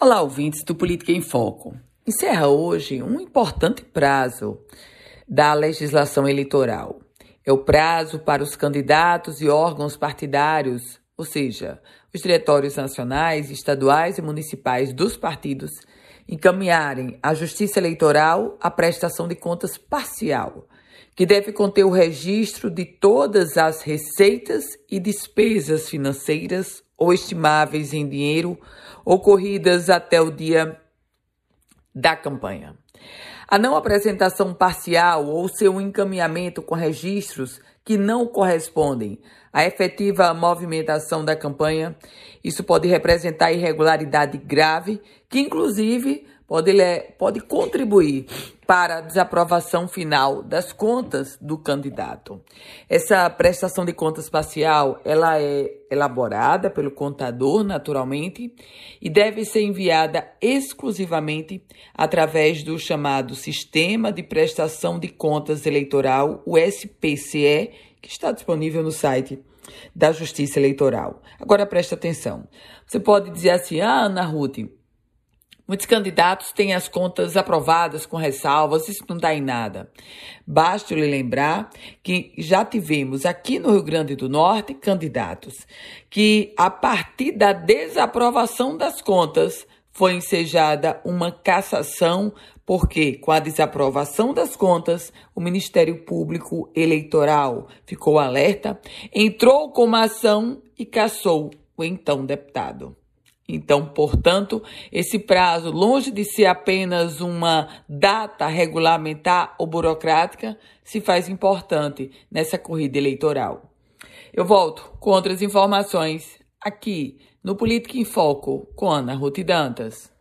Olá, ouvintes do Política em Foco. Encerra hoje um importante prazo da legislação eleitoral. É o prazo para os candidatos e órgãos partidários, ou seja, os diretórios nacionais, estaduais e municipais dos partidos, encaminharem à Justiça Eleitoral a prestação de contas parcial, que deve conter o registro de todas as receitas e despesas financeiras ou estimáveis em dinheiro ocorridas até o dia da campanha. A não apresentação parcial ou seu encaminhamento com registros que não correspondem à efetiva movimentação da campanha, isso pode representar irregularidade grave, que inclusive pode, pode contribuir para a desaprovação final das contas do candidato. Essa prestação de contas parcial, ela é elaborada pelo contador, naturalmente, e deve ser enviada exclusivamente através do chamado Sistema de Prestação de Contas Eleitoral, o SPCE, que está disponível no site da Justiça Eleitoral. Agora preste atenção. Você pode dizer assim: "Ah, Ana Ruth, Muitos candidatos têm as contas aprovadas com ressalvas, isso não dá em nada. Basta lhe lembrar que já tivemos aqui no Rio Grande do Norte candidatos que, a partir da desaprovação das contas, foi ensejada uma cassação, porque com a desaprovação das contas, o Ministério Público Eleitoral ficou alerta, entrou com uma ação e cassou o então deputado. Então, portanto, esse prazo, longe de ser apenas uma data regulamentar ou burocrática, se faz importante nessa corrida eleitoral. Eu volto com outras informações aqui no Política em Foco com Ana Ruth Dantas.